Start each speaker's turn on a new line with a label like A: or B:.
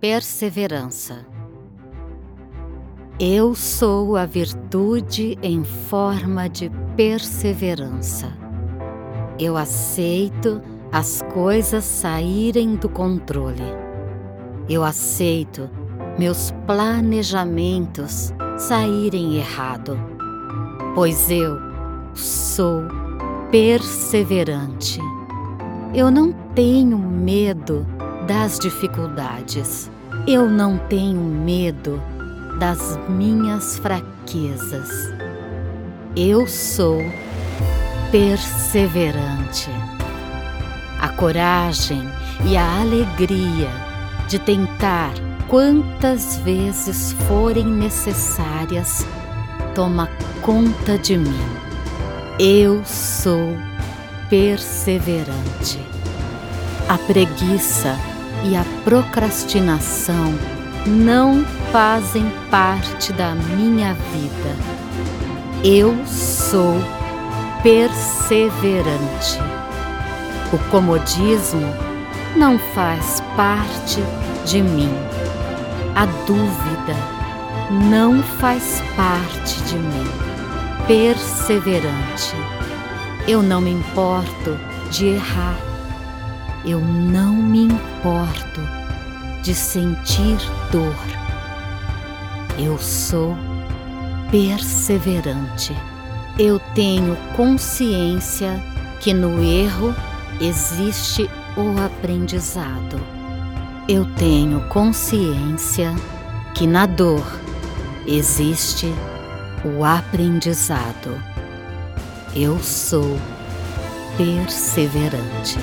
A: Perseverança. Eu sou a virtude em forma de perseverança. Eu aceito as coisas saírem do controle. Eu aceito meus planejamentos saírem errado, pois eu sou perseverante. Eu não tenho medo das dificuldades. Eu não tenho medo das minhas fraquezas. Eu sou perseverante. A coragem e a alegria de tentar quantas vezes forem necessárias toma conta de mim. Eu sou perseverante. A preguiça e a procrastinação não fazem parte da minha vida. Eu sou perseverante. O comodismo não faz parte de mim. A dúvida não faz parte de mim. Perseverante. Eu não me importo de errar eu não me importo de sentir dor. Eu sou perseverante. Eu tenho consciência que no erro existe o aprendizado. Eu tenho consciência que na dor existe o aprendizado. Eu sou perseverante.